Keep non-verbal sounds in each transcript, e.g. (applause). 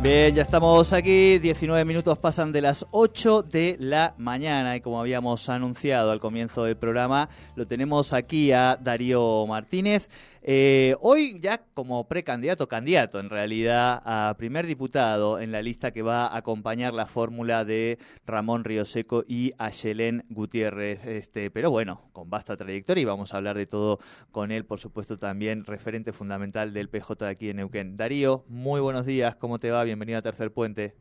Bien, ya estamos aquí, 19 minutos pasan de las 8 de la mañana y como habíamos anunciado al comienzo del programa, lo tenemos aquí a Darío Martínez. Eh, hoy ya como precandidato, candidato en realidad a primer diputado en la lista que va a acompañar la fórmula de Ramón Ríoseco y Ayelén Gutiérrez. Este, pero bueno, con vasta trayectoria y vamos a hablar de todo con él, por supuesto también referente fundamental del PJ de aquí en Neuquén. Darío, muy buenos días, ¿cómo te va? Bienvenido a Tercer Puente.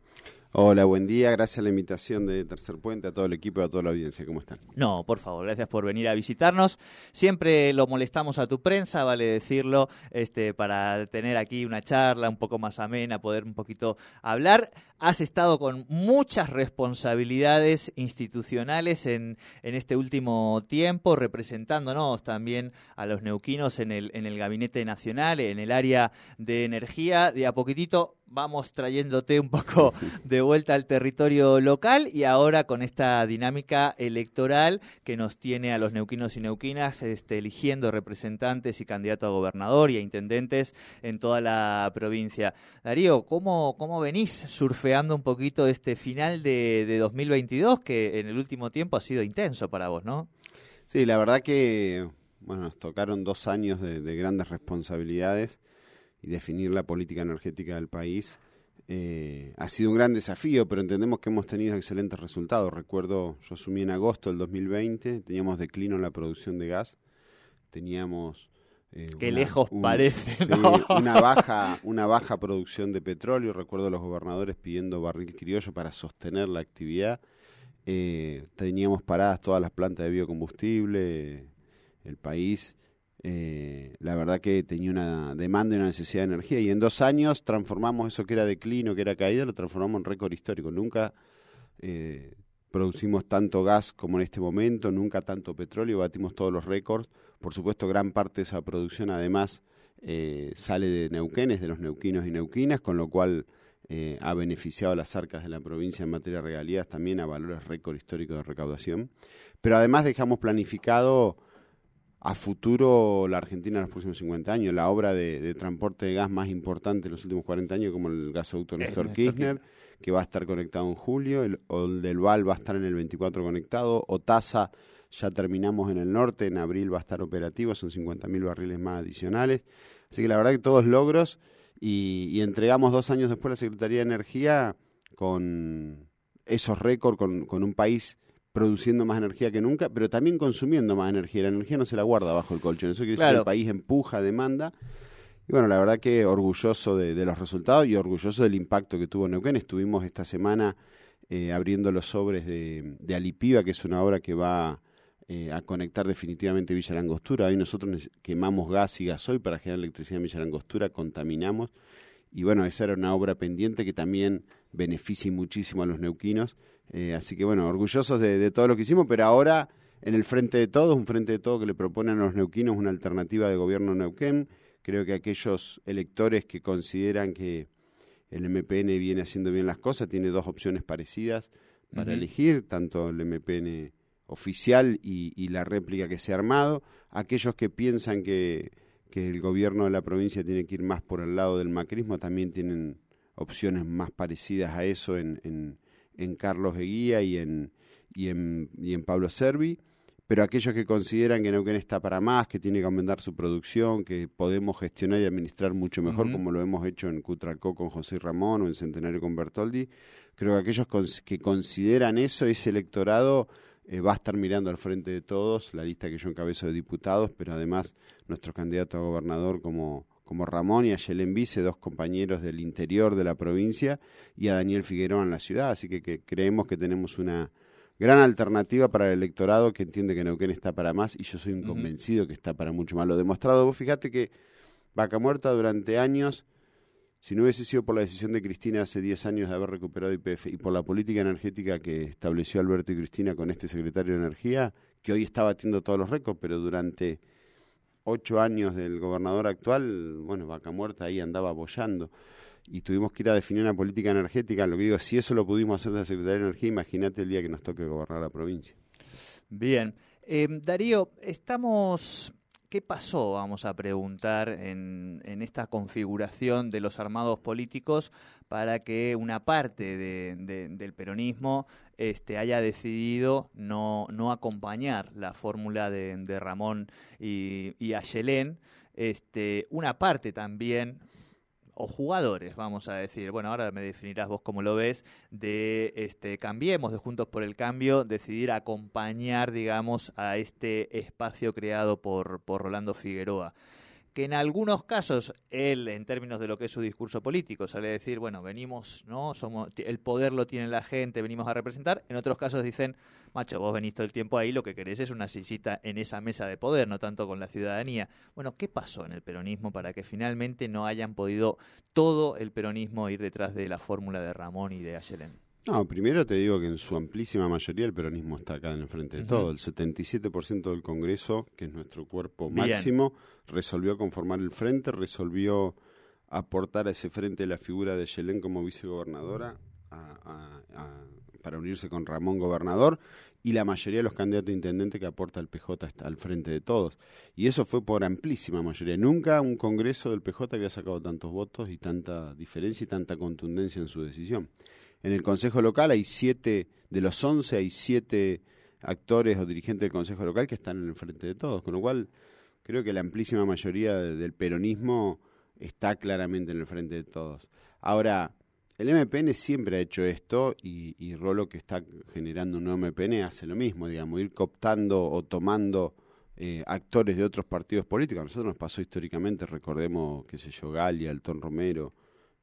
Hola, buen día. Gracias a la invitación de Tercer Puente, a todo el equipo y a toda la audiencia. ¿Cómo están? No, por favor, gracias por venir a visitarnos. Siempre lo molestamos a tu prensa, vale decirlo, este, para tener aquí una charla un poco más amena, poder un poquito hablar. Has estado con muchas responsabilidades institucionales en, en este último tiempo, representándonos también a los neuquinos en el, en el Gabinete Nacional, en el área de energía. De a poquitito vamos trayéndote un poco (laughs) de vuelta al territorio local y ahora con esta dinámica electoral que nos tiene a los neuquinos y neuquinas este, eligiendo representantes y candidatos a gobernador y a intendentes en toda la provincia. Darío, ¿cómo, cómo venís surfeando un poquito este final de, de 2022 que en el último tiempo ha sido intenso para vos, no? Sí, la verdad que bueno, nos tocaron dos años de, de grandes responsabilidades y definir la política energética del país. Eh, ha sido un gran desafío, pero entendemos que hemos tenido excelentes resultados. Recuerdo, yo asumí en agosto del 2020, teníamos declino en la producción de gas, teníamos... Eh, Qué lejos parece, sí, una baja una baja producción de petróleo. Recuerdo a los gobernadores pidiendo barril criollo para sostener la actividad. Eh, teníamos paradas todas las plantas de biocombustible. El país eh, la verdad que tenía una demanda y una necesidad de energía y en dos años transformamos eso que era declino, que era caída, lo transformamos en récord histórico. Nunca eh, producimos tanto gas como en este momento, nunca tanto petróleo, batimos todos los récords. Por supuesto, gran parte de esa producción además eh, sale de Neuquenes, de los neuquinos y neuquinas, con lo cual eh, ha beneficiado a las arcas de la provincia en materia de regalías también a valores récord históricos de recaudación. Pero además dejamos planificado a futuro la Argentina en los próximos 50 años. La obra de, de transporte de gas más importante en los últimos 40 años, como el gasoducto Néstor Kirchner, que va a estar conectado en julio, el, o el del Val va a estar en el 24 conectado, Otasa ya terminamos en el norte, en abril va a estar operativo, son 50.000 barriles más adicionales. Así que la verdad que todos logros y, y entregamos dos años después la Secretaría de Energía con esos récords, con, con un país produciendo más energía que nunca, pero también consumiendo más energía. La energía no se la guarda bajo el colchón. Eso quiere decir Claro. que el país empuja, demanda. Y bueno, la verdad que orgulloso de, de los resultados y orgulloso del impacto que tuvo Neuquén. Estuvimos esta semana eh, abriendo los sobres de, de Alipiva, que es una obra que va eh, a conectar definitivamente Villa Langostura. Hoy nosotros quemamos gas y gasoil para generar electricidad en Villa Langostura, contaminamos. Y bueno, esa era una obra pendiente que también beneficia muchísimo a los neuquinos. Eh, así que bueno, orgullosos de, de todo lo que hicimos, pero ahora en el frente de todos, un frente de todos que le proponen a los neuquinos una alternativa de gobierno Neuquén. Creo que aquellos electores que consideran que el MPN viene haciendo bien las cosas, tiene dos opciones parecidas para elegir, tanto el MPN oficial y, y la réplica que se ha armado. Aquellos que piensan que, que el gobierno de la provincia tiene que ir más por el lado del macrismo también tienen opciones más parecidas a eso en, en, en Carlos Eguía y en, y, en, y en Pablo Servi. Pero aquellos que consideran que Neuquén está para más, que tiene que aumentar su producción, que podemos gestionar y administrar mucho mejor, como lo hemos hecho en Cutralcó con José Ramón o en Centenario con Bertoldi, creo que aquellos cons- que consideran eso, ese electorado, eh, va a estar mirando al frente de todos, la lista que yo encabezo de diputados, pero además nuestro candidato a gobernador como, como Ramón y a Yelén Vice, dos compañeros del interior de la provincia, y a Daniel Figueroa en la ciudad. Así que, que creemos que tenemos una gran alternativa para el electorado que entiende que Neuquén está para más, y yo soy un convencido que está para mucho más. Lo demostrado, vos fíjate que Vaca Muerta durante años, si no hubiese sido por la decisión de Cristina hace 10 años de haber recuperado IPF y por la política energética que estableció Alberto y Cristina con este secretario de Energía, que hoy está batiendo todos los récords, pero durante ocho años del gobernador actual, bueno, Vaca Muerta ahí andaba apoyando y tuvimos que ir a definir una política energética. Lo que digo, si eso lo pudimos hacer de la Secretaría de Energía, imagínate el día que nos toque gobernar la provincia. Bien. Eh, Darío, estamos ¿Qué pasó, vamos a preguntar, en, esta configuración de los armados políticos para que una parte del peronismo este, haya decidido no, no acompañar la fórmula de, Ramón y, y Ayelén? Este, una parte también, o jugadores, vamos a decir, bueno, ahora me definirás vos cómo lo ves, de este Cambiemos, de Juntos por el Cambio, decidir acompañar, digamos, a este espacio creado por, por Rolando Figueroa que en algunos casos él, en términos de lo que es su discurso político, sale a decir, bueno, venimos, ¿no? Somos, el poder lo tiene la gente, venimos a representar. En otros casos dicen, macho, vos venís todo el tiempo ahí, lo que querés es una sillita en esa mesa de poder, no tanto con la ciudadanía. Bueno, ¿qué pasó en el peronismo para que finalmente no hayan podido todo el peronismo ir detrás de la fórmula de Ramón y de Ayelén? No, primero te digo que en su amplísima mayoría el peronismo está acá en el frente de todo. El 77% del Congreso, que es nuestro cuerpo máximo, resolvió conformar el frente, resolvió aportar a ese frente la figura de Yelén como vicegobernadora para unirse con Ramón gobernador y la mayoría de los candidatos a intendente que aporta el PJ está al frente de todos. Y eso fue por amplísima mayoría. Nunca un Congreso del PJ había sacado tantos votos y tanta diferencia y tanta contundencia en su decisión. En el Consejo Local hay siete, de los once hay siete actores o dirigentes del Consejo Local que están en el frente de todos, con lo cual creo que la amplísima mayoría del peronismo está claramente en el frente de todos. Ahora, el MPN siempre ha hecho esto y, y Rolo que está generando un nuevo MPN hace lo mismo, digamos, ir cooptando o tomando eh, actores de otros partidos políticos. A nosotros nos pasó históricamente, recordemos, qué sé yo, Galia, Alton Romero,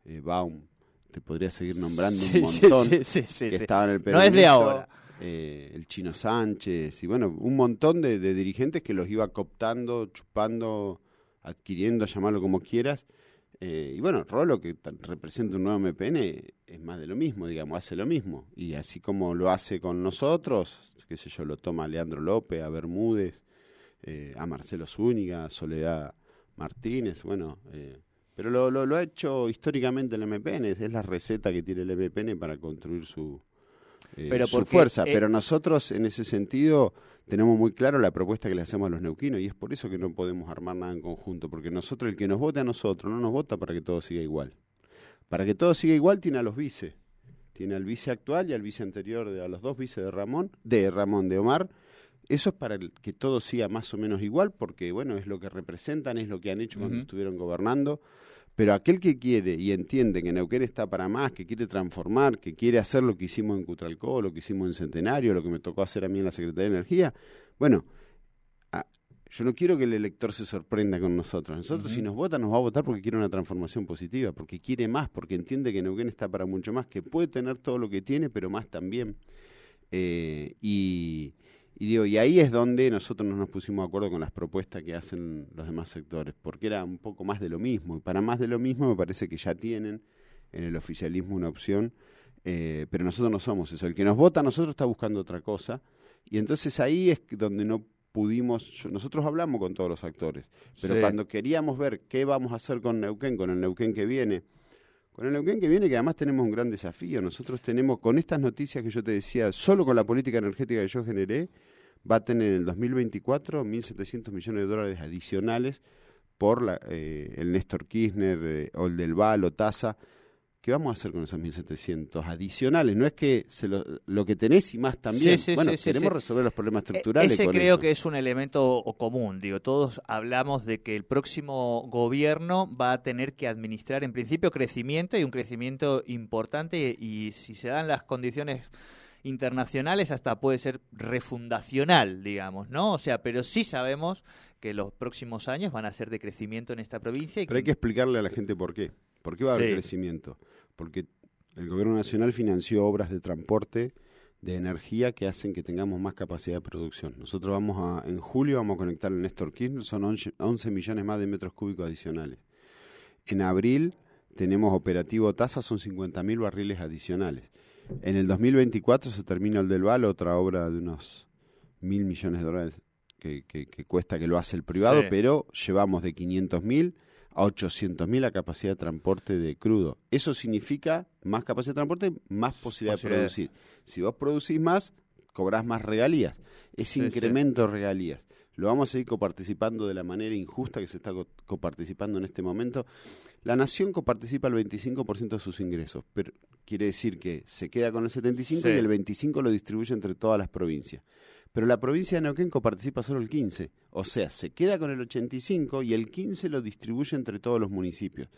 eh, Baum, te podría seguir nombrando un montón que estaban en el No es de ahora. Eh, el Chino Sánchez, y bueno, un montón de, dirigentes que los iba cooptando, chupando, adquiriendo, llamarlo como quieras. Eh, y bueno, Rolo, que representa un nuevo MPN, es más de lo mismo, digamos, hace lo mismo. Y así como lo hace con nosotros, qué sé yo, lo toma a Leandro López, a Bermúdez, eh, a Marcelo Zúñiga, a Soledad Martínez, bueno, pero lo, lo, ha hecho históricamente el MPN, es la receta que tiene el MPN para construir su, eh, su fuerza. Pero nosotros, en ese sentido, tenemos muy claro la propuesta que le hacemos a los neuquinos y es por eso que no podemos armar nada en conjunto, porque nosotros, el que nos vote a nosotros, no nos vota para que todo siga igual. Para que todo siga igual, tiene a los vice. Tiene al vice actual y al vice anterior, de, a los dos vice de Ramón, de Ramón, de Omar. Eso es para que todo siga más o menos igual, porque bueno, es lo que representan, es lo que han hecho cuando estuvieron gobernando. Pero aquel que quiere y entiende que Neuquén está para más, que quiere transformar, que quiere hacer lo que hicimos en Cutralcó, lo que hicimos en Centenario, lo que me tocó hacer a mí en la Secretaría de Energía, bueno, yo no quiero que el elector se sorprenda con nosotros. Nosotros si nos vota nos va a votar porque quiere una transformación positiva, porque quiere más, porque entiende que Neuquén está para mucho más, que puede tener todo lo que tiene, pero más también. Eh, y, digo, y ahí es donde nosotros no nos pusimos de acuerdo con las propuestas que hacen los demás sectores, porque era un poco más de lo mismo. Y para más de lo mismo me parece que ya tienen en el oficialismo una opción, eh, pero nosotros no somos eso. El que nos vota a nosotros está buscando otra cosa. Y entonces ahí es donde no pudimos, nosotros hablamos con todos los actores, pero cuando queríamos ver qué vamos a hacer con Neuquén, con el Neuquén que viene, con el Neuquén que viene, que además tenemos un gran desafío. Nosotros tenemos, con estas noticias que yo te decía, solo con la política energética que yo generé, va a tener en el 2024 1.700 millones de dólares adicionales por la, eh, el Néstor Kirchner eh, o el del Val o TASA. ¿Qué vamos a hacer con esos 1.700 adicionales? No es que se lo, lo, que tenés y más también. bueno, queremos resolver los problemas e, estructurales. Ese creo que es un elemento común. Digo, todos hablamos de que el próximo gobierno va a tener que administrar en principio crecimiento y un crecimiento importante y si se dan las condiciones internacionales hasta puede ser refundacional, digamos, ¿no? O sea, pero sí sabemos que los próximos años van a ser de crecimiento en esta provincia. pero hay que explicarle a la gente por qué. ¿Por qué va a haber crecimiento? Porque el gobierno nacional financió obras de transporte de energía que hacen que tengamos más capacidad de producción. Nosotros vamos a, en julio vamos a conectar el Néstor Kirchner, son 11, 11 millones más de metros cúbicos adicionales. En abril tenemos operativo tasa, son 50.000 barriles adicionales. En el 2024 se termina el del Val, otra obra de unos mil millones de dólares que, que- que cuesta que lo hace el privado, Sí. pero llevamos de 500.000 a 800.000 la capacidad de transporte de crudo. Eso significa más capacidad de transporte, más posibilidad de producir. Si vos producís más, cobrás más regalías. Sí, sí. incremento de regalías. Lo vamos a seguir coparticipando de la manera injusta que se está co- coparticipando en este momento. La nación coparticipa el 25% de sus ingresos, pero quiere decir que se queda con el 75% Sí. y el 25% lo distribuye entre todas las provincias. Pero la provincia de Neuquén coparticipa solo el 15%, o sea, se queda con el 85% y el 15% lo distribuye entre todos los municipios.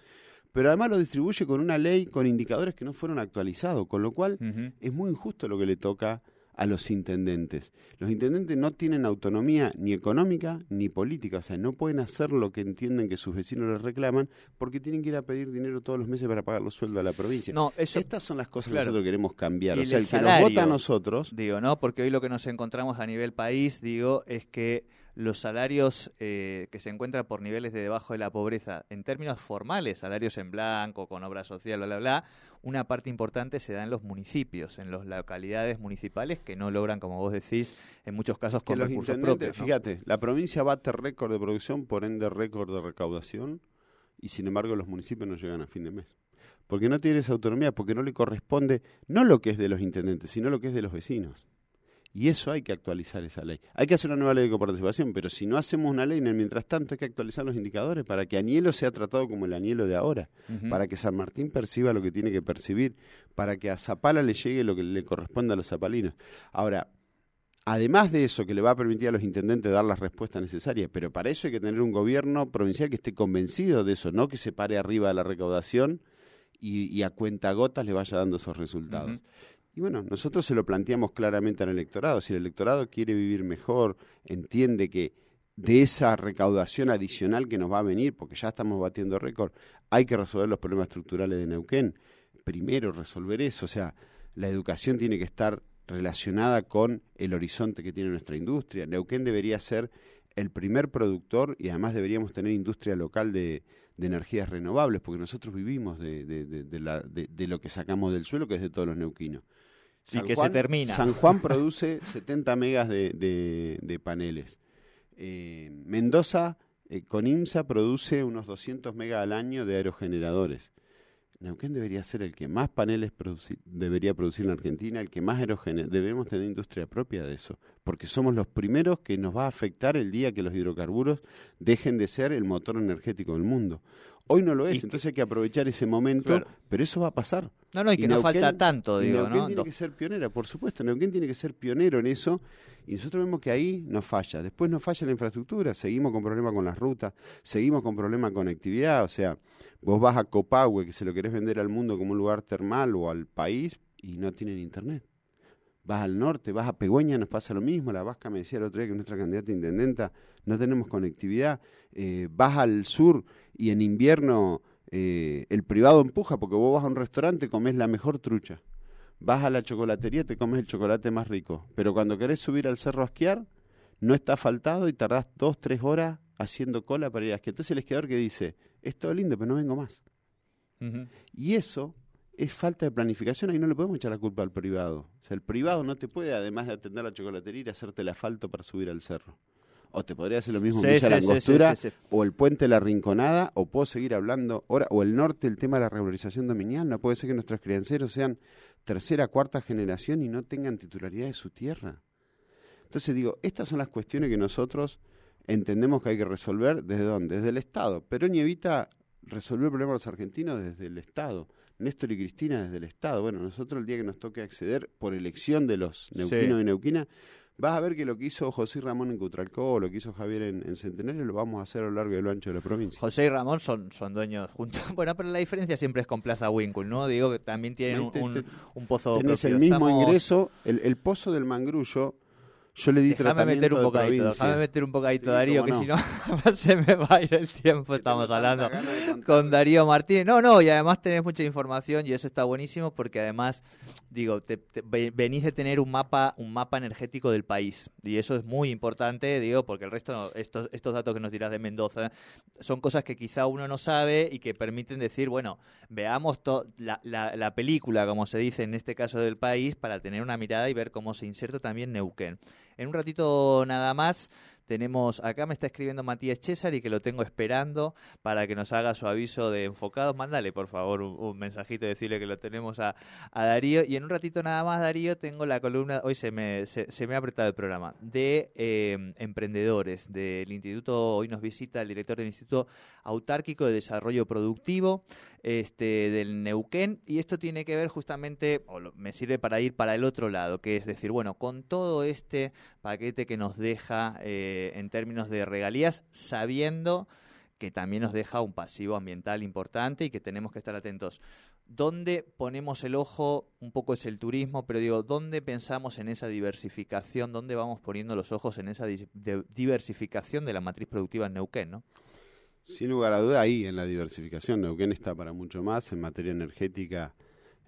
Pero además lo distribuye con una ley con indicadores que no fueron actualizados, con lo cual es muy injusto lo que le toca a los intendentes. Los intendentes no tienen autonomía ni económica ni política, o sea, no pueden hacer lo que entienden que sus vecinos les reclaman porque tienen que ir a pedir dinero todos los meses para pagar los sueldos a la provincia. No, eso Estas son las cosas claro. que nosotros queremos cambiar. Y O sea, el el que nos vota a nosotros, digo, ¿no? Porque hoy lo que nos encontramos a nivel país, digo, es que los salarios eh, que se encuentran por niveles de debajo de la pobreza, en términos formales, salarios en blanco, con obra social, bla, bla, bla, una parte importante se da en los municipios, en las localidades municipales que no logran, como vos decís, en muchos casos que con los recursos intendentes, propios. ¿no? fíjate, la provincia bate récord de producción, por ende récord de recaudación, y sin embargo los municipios no llegan a fin de mes. Porque no tiene esa autonomía, porque no le corresponde no lo que es de los intendentes, sino lo que es de los vecinos. Y eso hay que actualizar esa ley. Hay que hacer una nueva ley de coparticipación, pero si no hacemos una ley en el mientras tanto hay que actualizar los indicadores para que Añelo sea tratado como el Añelo de ahora, para que San Martín perciba lo que tiene que percibir, para que a Zapala le llegue lo que le corresponde a los zapalinos. Ahora, además de eso que le va a permitir a los intendentes dar las respuestas necesarias, pero para eso hay que tener un gobierno provincial que esté convencido de eso, no que se pare arriba de la recaudación y, y a cuenta gotas le vaya dando esos resultados. Y bueno, nosotros se lo planteamos claramente al electorado. Si el electorado quiere vivir mejor, entiende que de esa recaudación adicional que nos va a venir, porque ya estamos batiendo récord, hay que resolver los problemas estructurales de Neuquén. Primero resolver eso, o sea, la educación tiene que estar relacionada con el horizonte que tiene nuestra industria. Neuquén debería ser el primer productor y además deberíamos tener industria local de, de energías renovables, porque nosotros vivimos de, de- de- lo que sacamos del suelo, que es de todos los neuquinos. Y que se termina. San Juan produce (laughs) 70 megas de, de- de paneles. Eh, Mendoza, eh, con IMSA, produce unos 200 megas al año de aerogeneradores. Neuquén debería ser el que más paneles produci- debería producir en Argentina, el que más aerogeneradores. Debemos tener industria propia de eso, porque somos los primeros que nos va a afectar el día que los hidrocarburos dejen de ser el motor energético del mundo. Hoy no lo es, entonces hay que aprovechar ese momento, Claro. pero eso va a pasar. No, no, y que no Neuquén- falta tanto, digo, Neuquén ¿no? tiene que ser pionera, por supuesto. Neuquén tiene que ser pionero en eso. Y nosotros vemos que ahí nos falla. Después nos falla la infraestructura. Seguimos con problemas con las rutas. Seguimos con problemas con conectividad. O sea, vos vas a Copahue, que se lo querés vender al mundo como un lugar termal o al país, y no tienen internet. Vas al norte, vas a Pegüeña, nos pasa lo mismo. La Vasca me decía el otro día que nuestra candidata intendenta no tenemos conectividad. Eh, vas al sur y en invierno eh, el privado empuja porque vos vas a un restaurante, comes la mejor trucha. Vas a la chocolatería, te comes el chocolate más rico. Pero cuando querés subir al cerro a esquiar, no está asfaltado y tardás dos, tres horas haciendo cola para ir a esquiar. Entonces el esquiador que dice, es todo lindo, pero no vengo más. Y eso es falta de planificación, ahí no le podemos echar la culpa al privado. O sea, el privado no te puede, además de atender la chocolatería, ir a hacerte el asfalto para subir al cerro. O te podría hacer lo mismo Sí, en Villa sí, La sí, Angostura, sí, sí, sí. o el puente La Rinconada, o puedo seguir hablando ahora, o el norte, el tema de la regularización dominial. No puede ser que nuestros crianceros sean tercera, cuarta generación y no tengan titularidad de su tierra. Entonces digo, estas son las cuestiones que nosotros entendemos que hay que resolver desde dónde, desde el Estado. Perón y Evita resolvió el problema de los argentinos desde el Estado. Néstor y Cristina desde el Estado. Bueno, nosotros el día que nos toque acceder por elección de los neuquinos Sí. y neuquinas, vas a ver que lo que hizo José Ramón en Cutralcó lo que hizo Javier en, en Centenario lo vamos a hacer a lo largo y a lo ancho de la provincia. José y Ramón son, son dueños juntos. (laughs) Bueno, pero la diferencia siempre es con Plaza Winkle, ¿no? Digo que también tienen un, pozo Tenés propio. el mismo Estamos- ingreso, el, el pozo del mangrullo Yo le di Déjame tratamiento meter un de bocadito, provincia. déjame meter un bocadito, Sí, Darío, que si no (laughs) se me va a ir el tiempo, estamos hablando de con Darío Martínez. No, no, y además tenés mucha información y eso está buenísimo porque además, digo, te- te- ve- venís de tener un mapa, un mapa energético del país y eso es muy importante, digo, porque el resto, estos, estos datos que nos dirás de Mendoza, son cosas que quizá uno no sabe y que permiten decir, bueno, veamos la- la película, como se dice en este caso del país, para tener una mirada y ver cómo se inserta también Neuquén. En un ratito nada más tenemos, acá me está escribiendo Matías César y que lo tengo esperando para que nos haga su aviso de enfocados. Mándale, por favor, un, un mensajito decirle que lo tenemos a, Darío. Y en un ratito nada más, Darío, tengo la columna, hoy se me, se, me ha apretado el programa, de eh, emprendedores del Instituto, hoy nos visita el director del Instituto Autárquico de Desarrollo Productivo este, del Neuquén. Y esto tiene que ver justamente, o lo- me sirve para ir para el otro lado, que es decir, bueno, con todo este paquete que nos deja eh, en términos de regalías, sabiendo que también nos deja un pasivo ambiental importante y que tenemos que estar atentos. ¿Dónde ponemos el ojo? Un poco es el turismo, pero digo, ¿dónde pensamos en esa diversificación? ¿Dónde vamos poniendo los ojos en esa diversificación de la matriz productiva en Neuquén? Sin lugar a duda, ahí en la diversificación, Neuquén está para mucho más. En materia energética,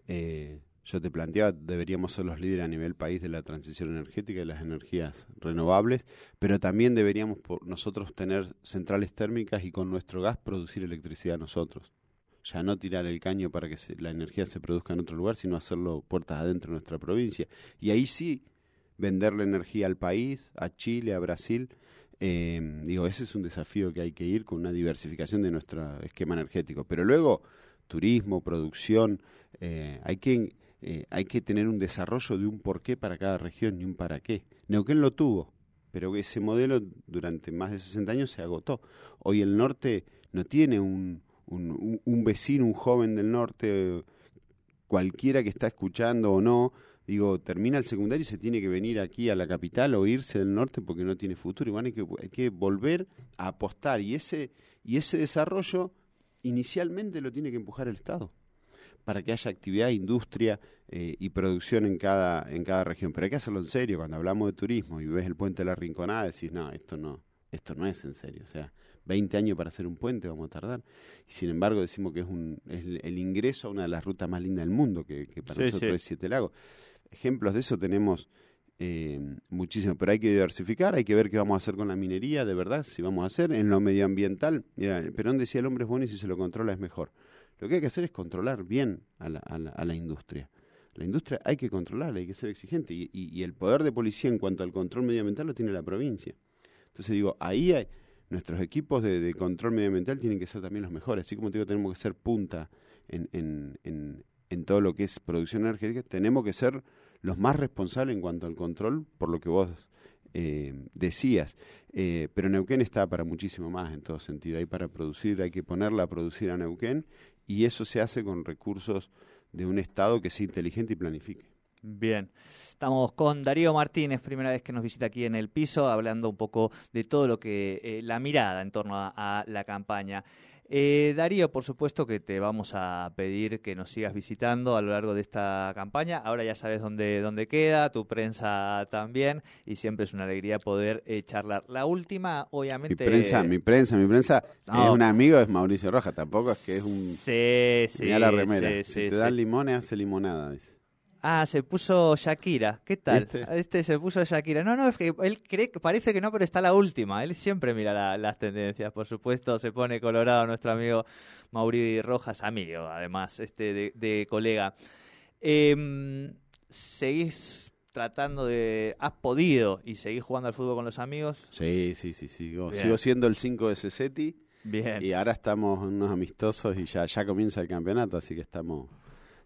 eh, yo te planteaba, deberíamos ser los líderes a nivel país de la transición energética y las energías renovables, pero también deberíamos por nosotros tener centrales térmicas y con nuestro gas producir electricidad nosotros. Ya no tirar el caño para que se- la energía se produzca en otro lugar, sino hacerlo puertas adentro de nuestra provincia. Y ahí sí, venderle energía al país, a Chile, a Brasil, eh, digo, ese es un desafío que hay que ir con una diversificación de nuestro esquema energético. Pero luego, turismo, producción, eh, hay, que, eh, hay que tener un desarrollo de un porqué para cada región y un para qué. Neuquén lo tuvo, pero ese modelo durante más de 60 años se agotó. Hoy el norte no tiene un, un, un- vecino, un joven del norte, cualquiera que está escuchando o no, digo, termina el secundario y se tiene que venir aquí a la capital o irse del norte porque no tiene futuro. Y bueno, hay que, hay que volver a apostar. Y ese, y ese desarrollo inicialmente lo tiene que empujar el Estado para que haya actividad, industria eh, y producción en cada, en cada región. Pero hay que hacerlo en serio. Cuando hablamos de turismo y ves el puente de la Rinconada, decís, no, esto no, esto no es en serio. O sea, 20 años para hacer un puente vamos a tardar. Y sin embargo decimos que es, un, es el- el ingreso a una de las rutas más lindas del mundo, que, que para Sí, nosotros sí. es Siete Lagos. Ejemplos de eso tenemos eh, muchísimos, pero hay que diversificar, hay que ver qué vamos a hacer con la minería, de verdad, si vamos a hacer. En lo medioambiental, mira, Perón decía el hombre es bueno y si se lo controla es mejor. Lo que hay que hacer es controlar bien a la, a la, industria. La industria hay que controlarla, hay que ser exigente. Y, y- y el poder de policía en cuanto al control medioambiental lo tiene la provincia. Entonces digo, ahí hay, nuestros equipos de, de control medioambiental tienen que ser también los mejores. Así como te digo, tenemos que ser punta en, en, en, en todo lo que es producción energética, tenemos que ser los más responsables en cuanto al control, por lo que vos eh, decías. Eh, pero Neuquén está para muchísimo más en todo sentido. Hay para producir, hay que ponerla a producir a Neuquén y eso se hace con recursos de un Estado que sea inteligente y planifique. Bien, estamos con Darío Martínez, primera vez que nos visita aquí en el piso, hablando un poco de todo lo que, eh, la mirada en torno a, a la campaña. Eh, Darío, por supuesto que te vamos a pedir que nos sigas visitando a lo largo de esta campaña. Ahora ya sabes dónde, dónde queda, tu prensa también, y siempre es una alegría poder eh, charlar. La última, Mi obviamente... prensa, mi prensa, mi prensa No. es un amigo, es Mauricio Rojas, tampoco es que es un... Sí, sí, la remera. sí, si te sí. dan limones, hace limonada. dice. Ah, se puso Shakira. ¿Qué tal? ¿Viste? Este se puso Shakira. No, no, es que él cree que parece que no, pero está la última. Él siempre mira la- las tendencias, por supuesto. Se pone colorado nuestro amigo Mauri Rojas, amigo, además, este de, de colega. Em, ¿Seguís tratando de. ¿Has podido y seguís jugando al fútbol con los amigos? Sí, sí, sí, sigo, Bien. sigo siendo el 5 de Ceseti Bien. y ahora estamos unos amistosos y ya, ya comienza el campeonato, así que estamos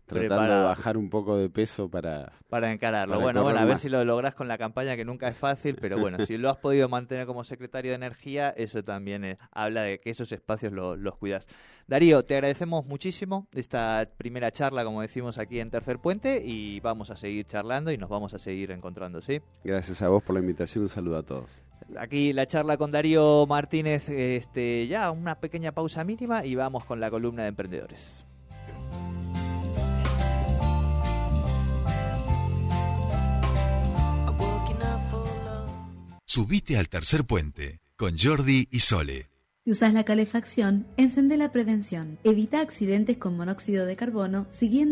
tratando de bajar un poco de peso para... Para encararlo. Para bueno, bueno, a ver más. si lo lográs con la campaña, que nunca es fácil, pero bueno, si lo has podido mantener como secretario de Energía, eso también eh, habla de que esos espacios lo- los cuidas. Darío, te agradecemos muchísimo esta primera charla, como decimos aquí en Tercer Puente, y vamos a seguir charlando y nos vamos a seguir encontrando, ¿sí? Gracias a vos por la invitación, un saludo a todos. Aquí la charla con Darío Martínez, este, ya una pequeña pausa mínima y vamos con la columna de emprendedores. Subite al tercer puente con Jordi y Sole. Si usas la calefacción, encende la prevención. Evita accidentes con monóxido de carbono siguiendo